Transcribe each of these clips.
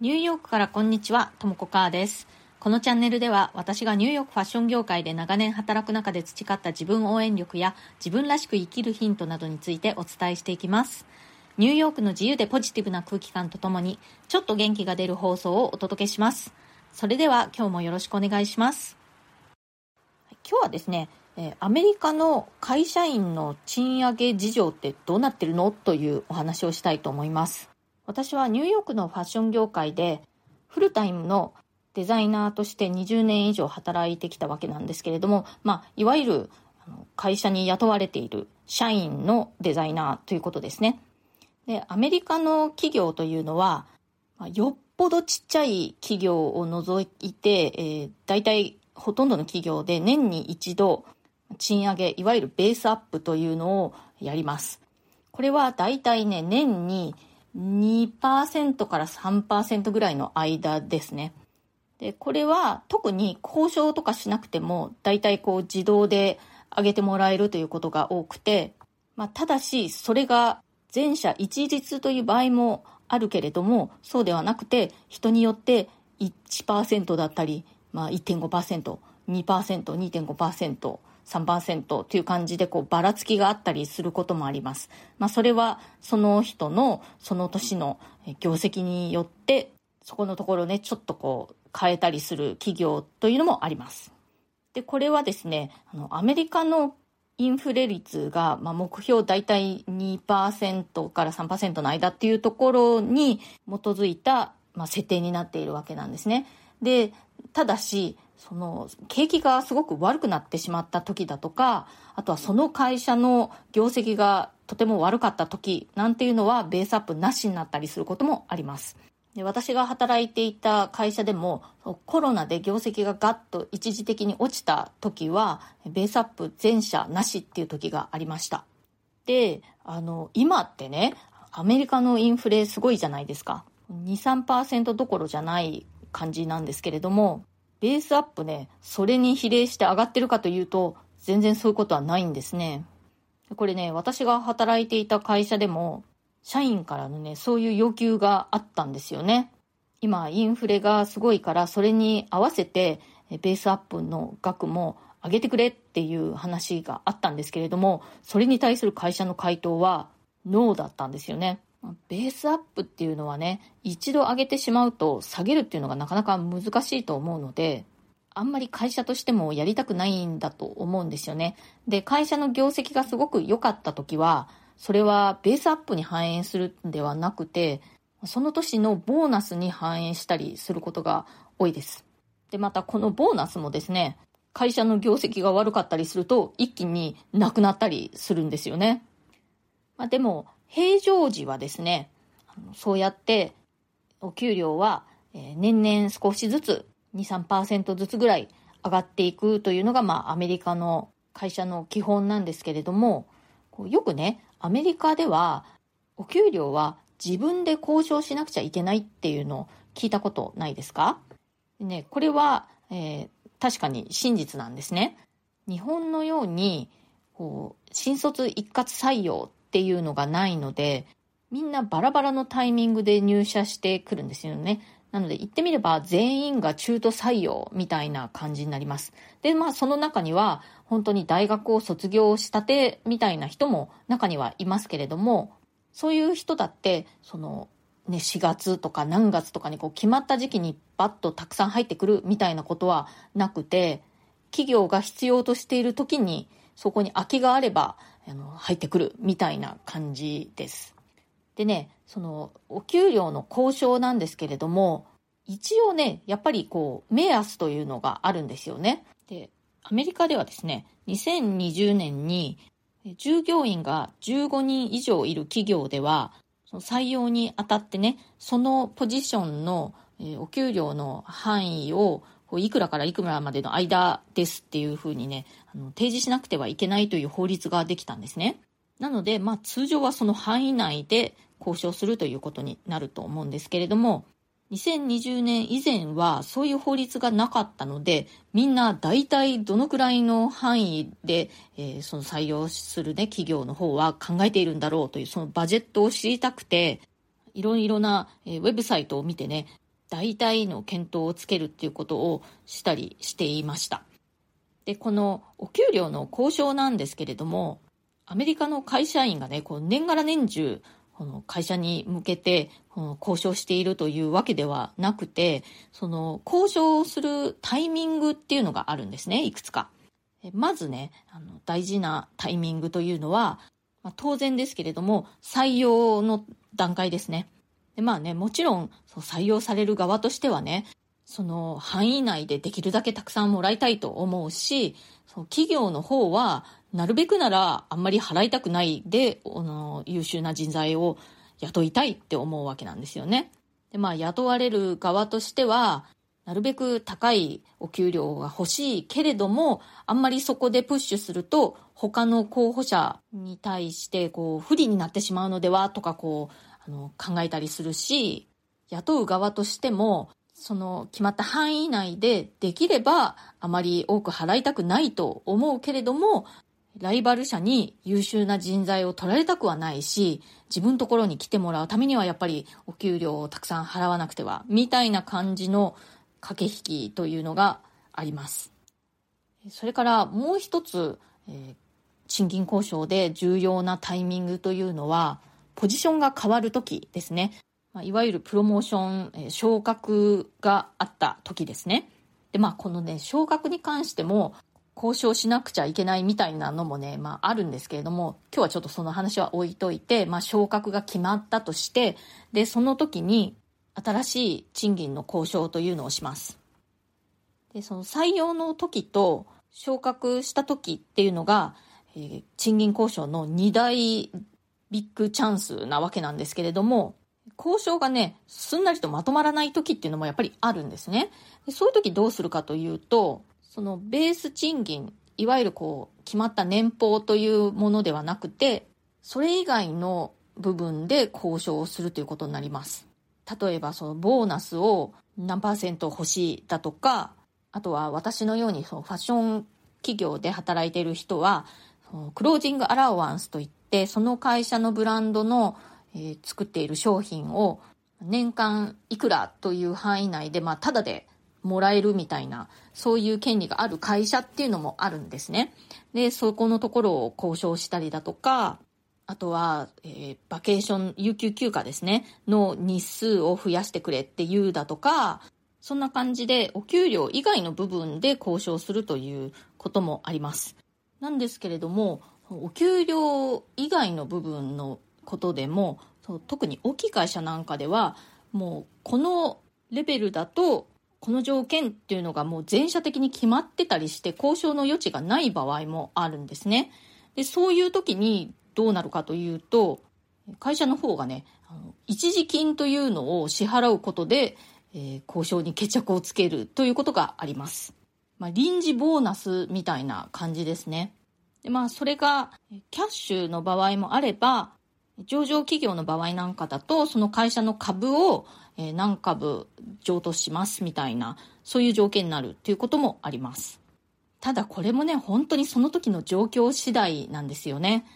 ニューヨークからこんにちは、ともこかーです。このチャンネルでは私がニューヨークファッション業界で長年働く中で培った自分応援力や自分らしく生きるヒントなどについてお伝えしていきます。ニューヨークの自由でポジティブな空気感とともにちょっと元気が出る放送をお届けします。それでは今日もよろしくお願いします。今日はですね、アメリカの会社員の賃上げ事情ってどうなってるの？というお話をしたいと思います。私はニューヨークのファッション業界でフルタイムのデザイナーとして20年以上働いてきたわけなんですけれども、まあ、いわゆる会社に雇われている社員のデザイナーということですね。で、アメリカの企業というのは、よっぽどちっちゃい企業を除いて、えー、大体ほとんどの企業で年に一度賃上げ、いわゆるベースアップというのをやります。これは大体ね、年に2%から3%ぐらいの間ですね。で、これは特に交渉とかしなくても、大体こう自動で上げてもらえるということが多くて、まあ、ただし、それが全社一律という場合もあるけれども、そうではなくて、人によって1%だったり、まあ、1.5%、2%、2.5%、3%という感じでこうばらつきがあったりすることもあります。まあそれはその人のその年のえ業績によってそこのところねちょっとこう変えたりする企業というのもあります。で、これはですね、あのアメリカのインフレ率が、まあ、目標大体2%から3%の間っていうところに基づいた、まあ、設定になっているわけなんですね。で、ただし、その景気がすごく悪くなってしまった時だとか、あとはその会社の業績がとても悪かった時なんていうのはベースアップなしになったりすることもあります。で私が働いていた会社でもコロナで業績がガッと一時的に落ちた時はベースアップ全社なしっていう時がありました。で、あの、今ってね、アメリカのインフレすごいじゃないですか。2、3%どころじゃない感じなんですけれども、ベースアップね、それに比例して上がってるかというと、全然そういうことはないんですね。これね、私が働いていた会社でも、社員からのね、そういう要求があったんですよね。今、インフレがすごいから、それに合わせて、ベースアップの額も上げてくれっていう話があったんですけれども、それに対する会社の回答は、ノーだったんですよね。ベースアップっていうのはね、一度上げてしまうと下げるっていうのがなかなか難しいと思うので、あんまり会社としてもやりたくないんだと思うんですよね。で、会社の業績がすごく良かった時は、それはベースアップに反映するんではなくて、その年のボーナスに反映したりすることが多いです。で、またこのボーナスもですね、会社の業績が悪かったりすると一気になくなったりするんですよね。まあ、でも、平常時はですね、そうやってお給料は年々少しずつ2、3%ずつぐらい上がっていくというのが、まあ、アメリカの会社の基本なんですけれども、よくね、アメリカではお給料は自分で交渉しなくちゃいけないっていうのを聞いたことないですか？ね、これは、えー、確かに真実なんですね。日本のように、こう、新卒一括採用っていうのがないので、みんなバラバラのタイミングで入社してくるんですよね。なので言ってみれば全員が中途採用みたいな感じになります。で、まあその中には本当に大学を卒業したてみたいな人も中にはいますけれども、そういう人だって、そのね、4月とか何月とかにこう決まった時期にバッとたくさん入ってくるみたいなことはなくて、企業が必要としている時にそこに空きがあればあの入ってくるみたいな感じです。でね、そのお給料の交渉なんですけれども、一応ね、やっぱりこう目安というのがあるんですよね。で、アメリカではですね、2020年に従業員が15人以上いる企業では、その採用にあたってね、そのポジションのお給料の範囲をいくらからいくらまでの間ですっていうふうにね、あの提示しなくてはいけないという法律ができたんですね。なので、まあ通常はその範囲内で交渉するということになると思うんですけれども、2020年以前はそういう法律がなかったので、みんな大体どのくらいの範囲で、えー、その採用するね、企業の方は考えているんだろうという、そのバジェットを知りたくて、いろいろな、ウェブサイトを見てね、大体の検討をつけるっていうことをしたりしていました。で、このお給料の交渉なんですけれども、アメリカの会社員がね、こう年がら年中、この会社に向けてこの交渉しているというわけではなくて、その交渉するタイミングっていうのがあるんですね、いくつか。まずね、あの大事なタイミングというのは、まあ、当然ですけれども、採用の段階ですね。でまあね、もちろんそう採用される側としてはね、その範囲内でできるだけたくさんもらいたいと思うし、その企業の方は、なるべくならあんまり払いたくないで、あの優秀な人材を雇いたいって思うわけなんですよね。で、まあ雇われる側としては、なるべく高いお給料が欲しいけれども、あんまりそこでプッシュすると、他の候補者に対してこう不利になってしまうのではとかこうあの考えたりするし、雇う側としてもその決まった範囲内でできればあまり多く払いたくないと思うけれども、ライバル社に優秀な人材を取られたくはないし、自分のところに来てもらうためにはやっぱりお給料をたくさん払わなくては、みたいな感じの駆け引きというのがあります。それからもう一つ、えー、賃金交渉で重要なタイミングというのは、ポジションが変わる時ですね。まあ、いわゆるプロモーション、えー、昇格があった時ですね。で、まあ、このね、昇格に関しても、交渉しなくちゃいけないみたいなのもね、まああるんですけれども、今日はちょっとその話は置いといて、まあ昇格が決まったとして、で、その時に新しい賃金の交渉というのをします。で、その採用の時と昇格した時っていうのが、えー、賃金交渉の2大ビッグチャンスなわけなんですけれども、交渉がね、すんなりとまとまらない時っていうのもやっぱりあるんですね。でそういう時どうするかというと、そのベース賃金、いわゆるこう、決まった年俸というものではなくて、それ以外の部分で交渉をするということになります。例えばそのボーナスを何パーセント欲しいだとか、あとは私のようにそのファッション企業で働いている人は、クロージングアラウアンスといって、その会社のブランドの、えー、作っている商品を年間いくらという範囲内で、まあ、ただでもらえるみたいな、そういう権利がある会社っていうのもあるんですね。で、そこのところを交渉したりだとか、あとは、えー、バケーション、有給休暇ですね、の日数を増やしてくれっていうだとか、そんな感じでお給料以外の部分で交渉するということもあります。なんですけれども、お給料以外の部分のことでも、特に大きい会社なんかでは、もうこのレベルだと、この条件っていうのがもう全社的に決まってたりして交渉の余地がない場合もあるんですね。で、そういう時にどうなるかというと、会社の方がね、一時金というのを支払うことで、えー、交渉に決着をつけるということがあります。まあ、臨時ボーナスみたいな感じですね。でまあ、それが、キャッシュの場合もあれば、上場企業の場合なんかだと、その会社の株を、何株譲渡しますみたいな、そういう条件になるということもあります。ただこれもね、本当にその時の状況次第なんですよね。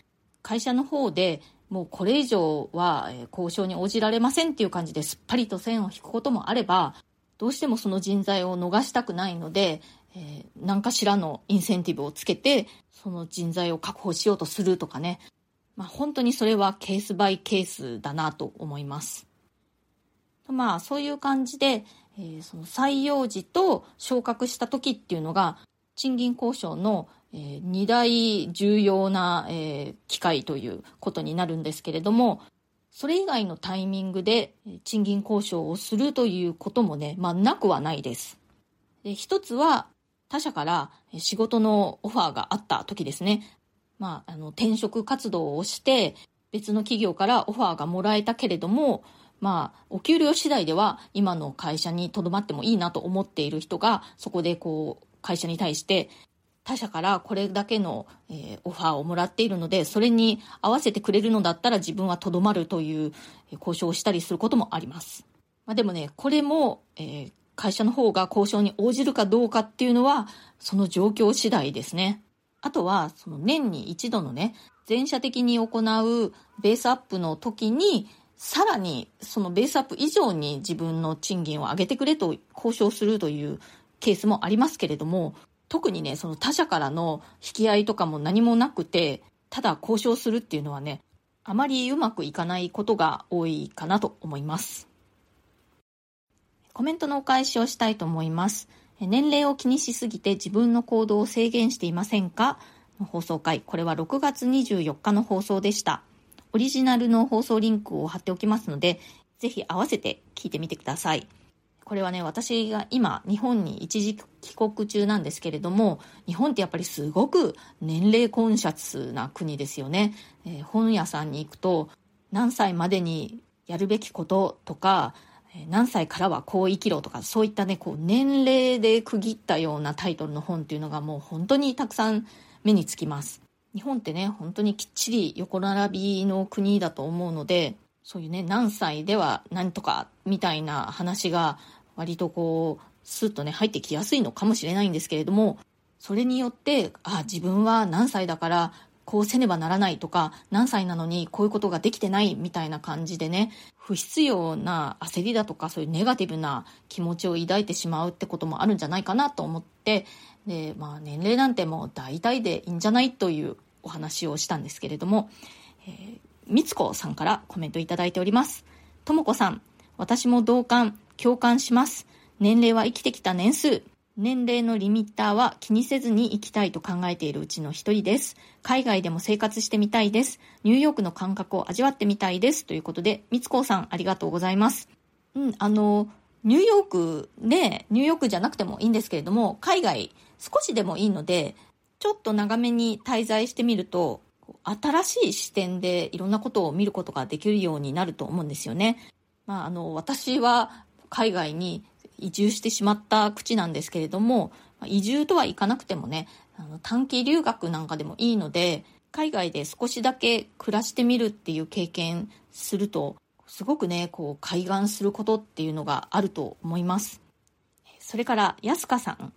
会社の方でもうこれ以上は交渉に応じられませんっていう感じですっぱりと線を引くこともあれば、どうしてもその人材を逃したくないので、えー、何かしらのインセンティブをつけて、その人材を確保しようとするとかね。まあ本当にそれはケースバイケースだなと思います。まあそういう感じで、えー、その採用時と昇格した時っていうのが、賃金交渉のえー、2大重要な、えー、機会ということになるんですけれども、それ以外のタイミングで賃金交渉をするということもね、まあ、なくはないです。で一つは、他社から仕事のオファーがあった時ですね。まあ、あの、転職活動をして、別の企業からオファーがもらえたけれども、まあ、お給料次第では今の会社にとどまってもいいなと思っている人が、そこでこう、会社に対して、他社からこれだけの、えー、オファーをもらっているので、それに合わせてくれるのだったら自分はとどまるという交渉をしたりすることもあります。まあ、でもね、これも、えー、会社の方が交渉に応じるかどうかっていうのは、その状況次第ですね。あとは、その年に一度のね、全社的に行うベースアップの時に、さらにそのベースアップ以上に自分の賃金を上げてくれと交渉するというケースもありますけれども、特にね、その他社からの引き合いとかも何もなくて、ただ交渉するっていうのはね、あまりうまくいかないことが多いかなと思います。コメントのお返しをしたいと思います。年齢を気にしすぎて自分の行動を制限していませんか？の放送回。これは6月24日の放送でした。オリジナルの放送リンクを貼っておきますので、ぜひ合わせて聞いてみてください。これはね、私が今、日本に一時帰国中なんですけれども、日本ってやっぱりすごく年齢コンシャスな国ですよね。えー、本屋さんに行くと、何歳までにやるべきこととか、何歳からはこう生きろとか、そういったね、こう年齢で区切ったようなタイトルの本っていうのがもう本当にたくさん目につきます。日本ってね、本当にきっちり横並びの国だと思うので、そういうね、何歳では何とかみたいな話が割とこう、スッとね、入ってきやすいのかもしれないんですけれども、それによって、あ、自分は何歳だから、こうせねばならないとか、何歳なのにこういうことができてないみたいな感じでね、不必要な焦りだとか、そういうネガティブな気持ちを抱いてしまうってこともあるんじゃないかなと思って、で、まあ年齢なんてもう大体でいいんじゃないというお話をしたんですけれども、えー、みつこさんからコメントいただいております。ともこさん、私も同感、共感します。年齢は生きてきた年数。年齢のリミッターは気にせずに生きたいと考えているうちの一人です。海外でも生活してみたいです。ニューヨークの感覚を味わってみたいです。ということで、みつこうさんありがとうございます。うん、あの、ニューヨークで、ニューヨークじゃなくてもいいんですけれども、海外少しでもいいので、ちょっと長めに滞在してみると、新しい視点でいろんなことを見ることができるようになると思うんですよね。まあ、あの、私は海外に移住してしまった口なんですけれども、移住とはいかなくてもね、あの短期留学なんかでもいいので、海外で少しだけ暮らしてみるっていう経験すると、すごくね、こう、開眼することっていうのがあると思います。それから、安香さん。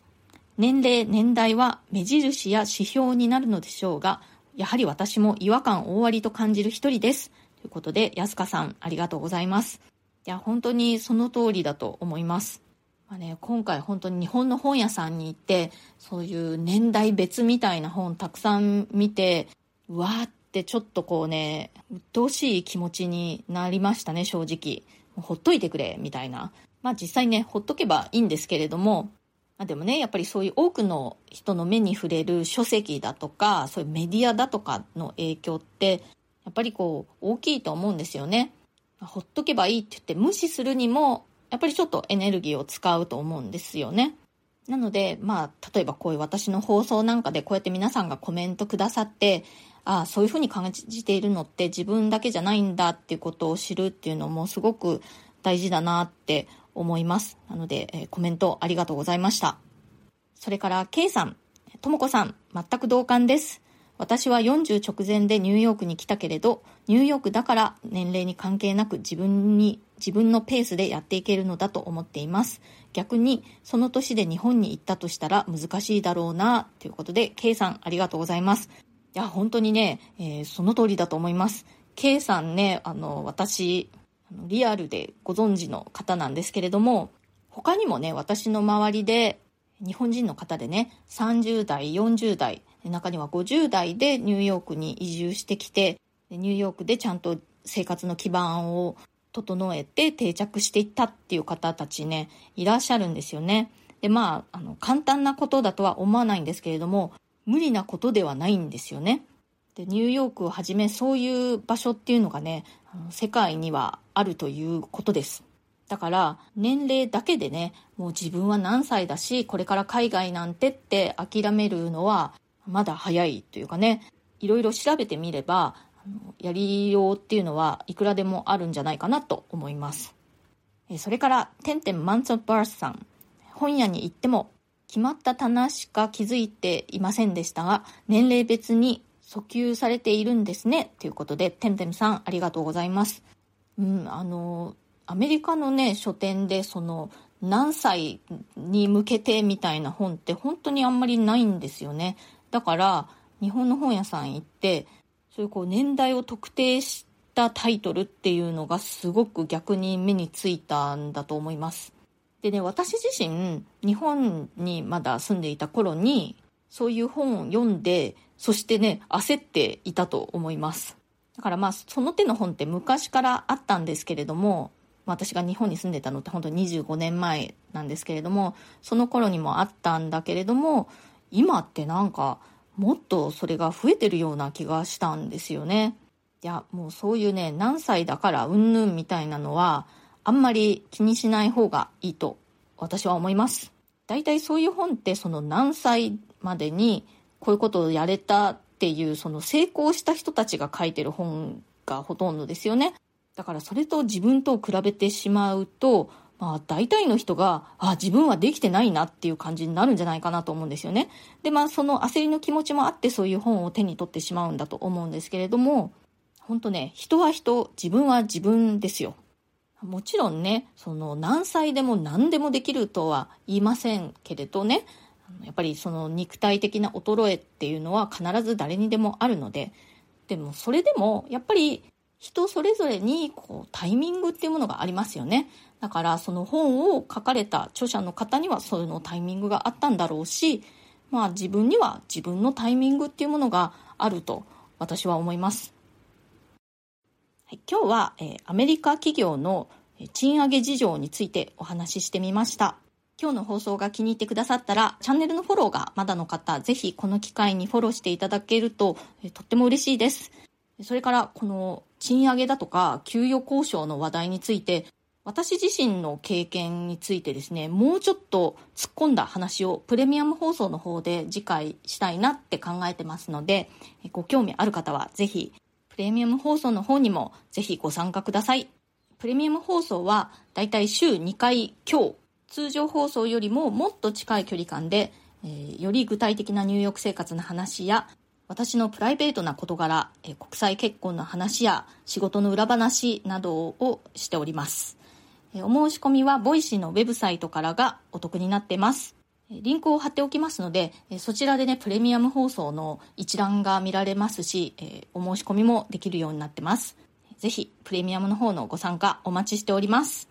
年齢、年代は目印や指標になるのでしょうが、やはり私も違和感大ありと感じる一人です。ということで、安香さん、ありがとうございます。いや、本当にその通りだと思います。まあね、今回本当に日本の本屋さんに行って、そういう年代別みたいな本たくさん見て、うわーってちょっとこうね、鬱陶しい気持ちになりましたね、正直。ほっといてくれ、みたいな。まあ実際ね、ほっとけばいいんですけれども、まあ、でもね、やっぱりそういう多くの人の目に触れる書籍だとか、そういうメディアだとかの影響って、やっぱりこう、大きいと思うんですよね。ほっとけばいいって言って無視するにも、やっぱりちょっとエネルギーを使うと思うんですよね。なので、まあ、例えばこういう私の放送なんかでこうやって皆さんがコメントくださって、ああ、そういうふうに感じているのって自分だけじゃないんだっていうことを知るっていうのもすごく大事だなって思います。なので、え、コメントありがとうございました。それから、K さん、ともこさん、全く同感です。私は40直前でニューヨークに来たけれど、ニューヨークだから年齢に関係なく自分に、自分のペースでやっていけるのだと思っています。逆に、その年で日本に行ったとしたら難しいだろうな、ということで、K さんありがとうございます。いや、本当にね、えー、その通りだと思います。K さんね、あの、私、リアルでご存知の方なんですけれども、他にもね、私の周りで、日本人の方でね、30代、40代、中には50代でニューヨークに移住してきて、ニューヨークでちゃんと生活の基盤を整えて定着していったっていう方たちね、いらっしゃるんですよね。で、まあ、あの、簡単なことだとは思わないんですけれども、無理なことではないんですよね。で、ニューヨークをはじめそういう場所っていうのがね、あの世界にはあるということです。だから、年齢だけでね、もう自分は何歳だし、これから海外なんてって諦めるのは、まだ早いというかね、いろいろ調べてみれば、やりようっていうのはいくらでもあるんじゃないかなと思います。それから、てんてんマンツォバースさん。本屋に行っても、決まった棚しか気づいていませんでしたが、年齢別に訴求されているんですね。ということで、てんてんさんありがとうございます。うん、あの、アメリカのね、書店でその、何歳に向けてみたいな本って本当にあんまりないんですよね。だから、日本の本屋さん行って、そういうこう年代を特定したタイトルっていうのがすごく逆に目についたんだと思います。でね、私自身、日本にまだ住んでいた頃に、そういう本を読んで、そしてね、焦っていたと思います。だからまあ、その手の本って昔からあったんですけれども、私が日本に住んでたのって本当に25年前なんですけれども、その頃にもあったんだけれども、今ってなんか、もっとそれが増えてるような気がしたんですよね。いや、もうそういうね、何歳だからうんぬんみたいなのは、あんまり気にしない方がいいと私は思います。大体そういう本ってその何歳までにこういうことをやれたっていうその成功した人たちが書いてる本がほとんどですよね。だからそれと自分と比べてしまうと、まあ大体の人が、あ、自分はできてないなっていう感じになるんじゃないかなと思うんですよね。で、まあその焦りの気持ちもあってそういう本を手に取ってしまうんだと思うんですけれども、本当ね、人は人、自分は自分ですよ。もちろんね、その何歳でも何でもできるとは言いませんけれどね、やっぱりその肉体的な衰えっていうのは必ず誰にでもあるので、でもそれでもやっぱり人それぞれにこうタイミングっていうものがありますよね。だからその本を書かれた著者の方にはそういうのタイミングがあったんだろうし、まあ自分には自分のタイミングっていうものがあると私は思います。はい、今日は、えー、アメリカ企業の賃上げ事情についてお話ししてみました。今日の放送が気に入ってくださったら、チャンネルのフォローがまだの方、ぜひこの機会にフォローしていただけると、えー、とっても嬉しいです。それから、この賃上げだとか、給与交渉の話題について、私自身の経験についてですね、もうちょっと突っ込んだ話をプレミアム放送の方で次回したいなって考えてますので、ご興味ある方はぜひプレミアム放送の方にもぜひご参加ください。プレミアム放送はだいたい週2回強、通常放送よりももっと近い距離感で、えー、より具体的なニューヨーク生活の話や、私のプライベートな事柄、え、国際結婚の話や仕事の裏話などをしております。え、お申し込みは Voicy のウェブサイトからがお得になってます。リンクを貼っておきますので、そちらでね、プレミアム放送の一覧が見られますし、お申し込みもできるようになってます。ぜひ、プレミアムの方のご参加お待ちしております。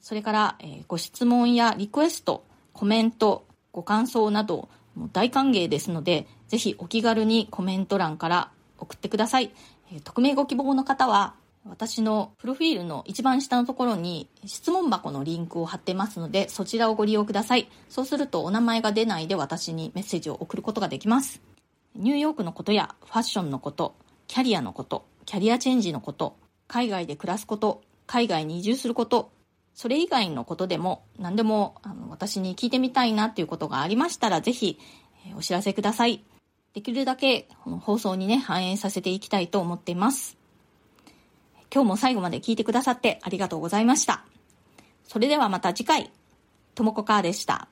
それから、ご質問やリクエスト、コメント、ご感想など、大歓迎ですので、ぜひお気軽にコメント欄から送ってください。え匿名ご希望の方は、私のプロフィールの一番下のところに質問箱のリンクを貼ってますので、そちらをご利用ください。そうするとお名前が出ないで私にメッセージを送ることができます。ニューヨークのことやファッションのこと、キャリアのこと、キャリアチェンジのこと、海外で暮らすこと、海外に移住すること、それ以外のことでも何でもあの私に聞いてみたいなっていうことがありましたら、ぜひ、お知らせください。できるだけこの放送にね、反映させていきたいと思っています。今日も最後まで聞いてくださってありがとうございました。それではまた次回、ともこかーでした。